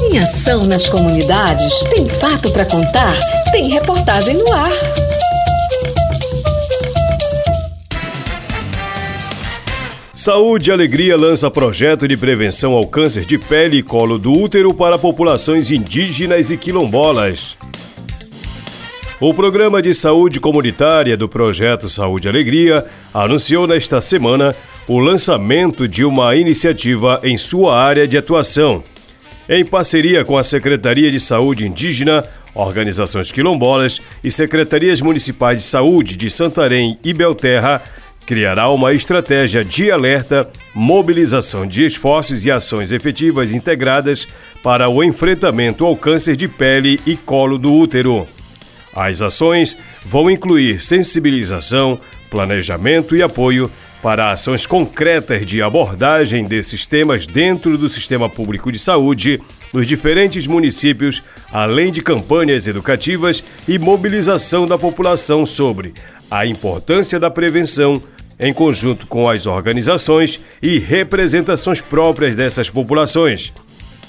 Tem ação nas comunidades? Tem fato para contar? Tem reportagem no ar. Saúde e Alegria lança projeto de prevenção ao câncer de pele e colo do útero para populações indígenas e quilombolas. O Programa de Saúde Comunitária do Projeto Saúde e Alegria anunciou nesta semana o lançamento de uma iniciativa em sua área de atuação. Em parceria com a Secretaria de Saúde Indígena, organizações quilombolas e secretarias municipais de saúde de Santarém e Belterra, criará uma estratégia de alerta, mobilização de esforços e ações efetivas integradas para o enfrentamento ao câncer de pele e colo do útero. As ações vão incluir sensibilização, planejamento e apoio para ações concretas de abordagem desses temas dentro do sistema público de saúde nos diferentes municípios, além de campanhas educativas e mobilização da população sobre a importância da prevenção, em conjunto com as organizações e representações próprias dessas populações.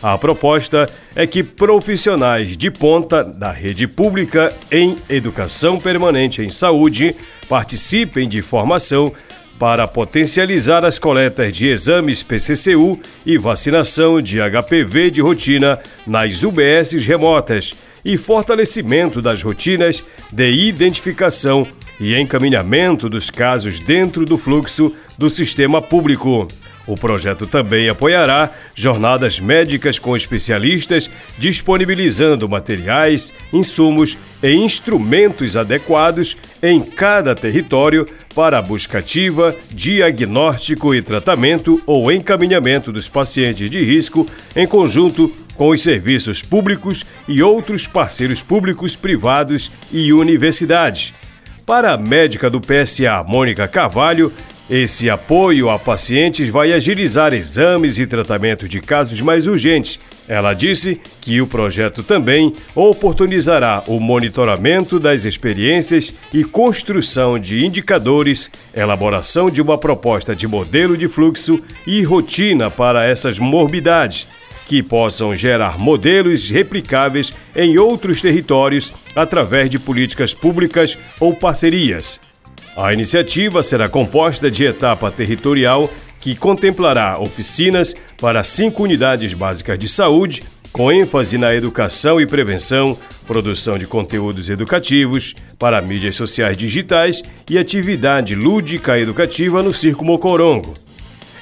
A proposta é que profissionais de ponta da rede pública em educação permanente em saúde participem de formação para potencializar as coletas de exames PCCU e vacinação de HPV de rotina nas UBSs remotas e fortalecimento das rotinas de identificação e encaminhamento dos casos dentro do fluxo do sistema público. O projeto também apoiará jornadas médicas com especialistas, disponibilizando materiais, insumos e instrumentos adequados em cada território para a busca ativa, diagnóstico e tratamento ou encaminhamento dos pacientes de risco em conjunto com os serviços públicos e outros parceiros públicos, privados e universidades. Para a médica do PSA, Mônica Carvalho, esse apoio a pacientes vai agilizar exames e tratamento de casos mais urgentes. Ela disse que o projeto também oportunizará o monitoramento das experiências e construção de indicadores, elaboração de uma proposta de modelo de fluxo e rotina para essas morbidades, que possam gerar modelos replicáveis em outros territórios através de políticas públicas ou parcerias. A iniciativa será composta de etapa territorial que contemplará oficinas para cinco unidades básicas de saúde, com ênfase na educação e prevenção, produção de conteúdos educativos para mídias sociais digitais e atividade lúdica educativa no Circo Mocorongo.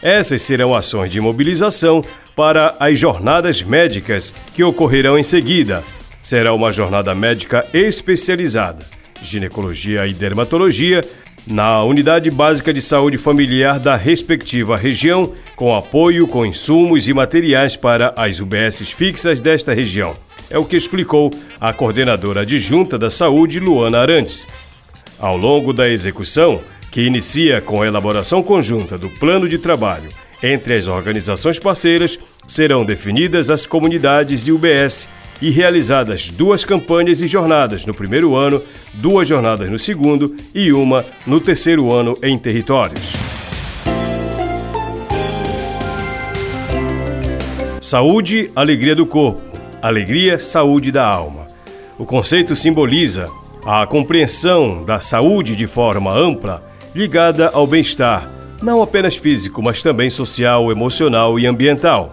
Essas serão ações de mobilização para as jornadas médicas que ocorrerão em seguida. Será uma jornada médica especializada, ginecologia e dermatologia, na Unidade Básica de Saúde Familiar da respectiva região, com apoio com insumos e materiais para as UBSs fixas desta região. É o que explicou a coordenadora adjunta da saúde, Luana Arantes. Ao longo da execução, que inicia com a elaboração conjunta do plano de trabalho entre as organizações parceiras, serão definidas as comunidades e UBS e realizadas duas campanhas e jornadas no primeiro ano, duas jornadas no segundo e uma no terceiro ano em territórios. Saúde, alegria do corpo. Alegria, saúde da alma. O conceito simboliza a compreensão da saúde de forma ampla ligada ao bem-estar, não apenas físico, mas também social, emocional e ambiental.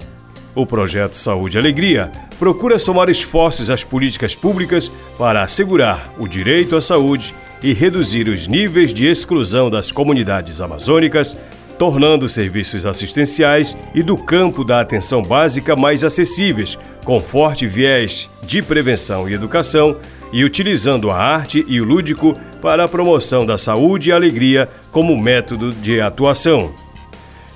O projeto Saúde e Alegria procura somar esforços às políticas públicas para assegurar o direito à saúde e reduzir os níveis de exclusão das comunidades amazônicas, tornando serviços assistenciais e do campo da atenção básica mais acessíveis, com forte viés de prevenção e educação, e utilizando a arte e o lúdico para a promoção da saúde e alegria como método de atuação.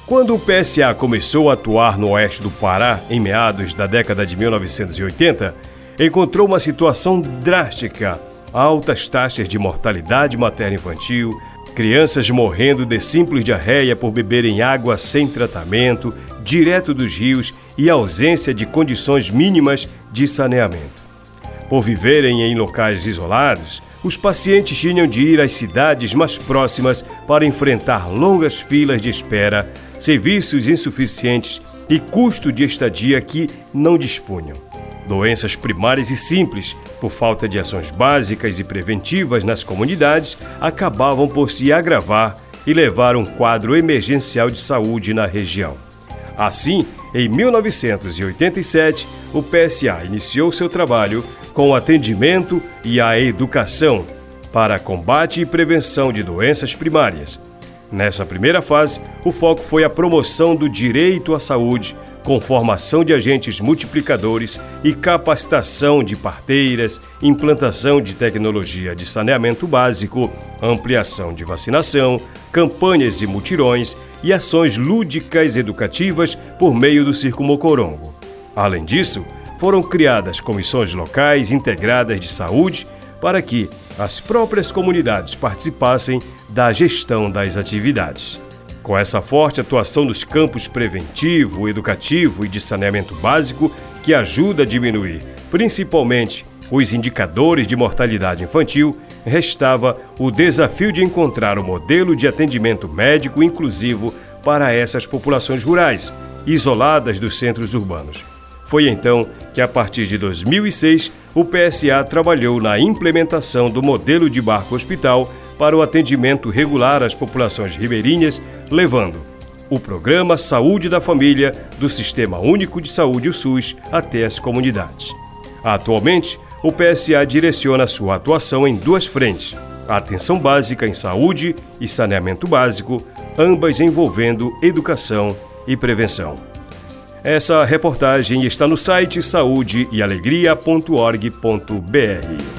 Quando o PSA começou a atuar no oeste do Pará, em meados da década de 1980, encontrou uma situação drástica: altas taxas de mortalidade materno-infantil, crianças morrendo de simples diarreia por beberem água sem tratamento, direto dos rios e ausência de condições mínimas de saneamento. Por viverem em locais isolados, os pacientes tinham de ir às cidades mais próximas para enfrentar longas filas de espera, serviços insuficientes e custo de estadia que não dispunham. Doenças primárias e simples, por falta de ações básicas e preventivas nas comunidades, acabavam por se agravar e levar um quadro emergencial de saúde na região. Assim, em 1987, o PSA iniciou seu trabalho com o atendimento e a educação para combate e prevenção de doenças primárias. Nessa primeira fase, o foco foi a promoção do direito à saúde, com formação de agentes multiplicadores e capacitação de parteiras, implantação de tecnologia de saneamento básico, ampliação de vacinação, campanhas e mutirões e ações lúdicas educativas por meio do Circo Mocorongo. Além disso, foram criadas comissões locais integradas de saúde para que as próprias comunidades participassem da gestão das atividades. Com essa forte atuação nos campos preventivo, educativo e de saneamento básico, que ajuda a diminuir principalmente os indicadores de mortalidade infantil, restava o desafio de encontrar um modelo de atendimento médico inclusivo para essas populações rurais, isoladas dos centros urbanos. Foi então que, a partir de 2006, o PSA trabalhou na implementação do modelo de barco-hospital para o atendimento regular às populações ribeirinhas, levando o programa Saúde da Família do Sistema Único de Saúde, o SUS, até as comunidades. Atualmente, o PSA direciona sua atuação em duas frentes: a atenção básica em saúde e saneamento básico, ambas envolvendo educação e prevenção. Essa reportagem está no site saúdeealegria.org.br.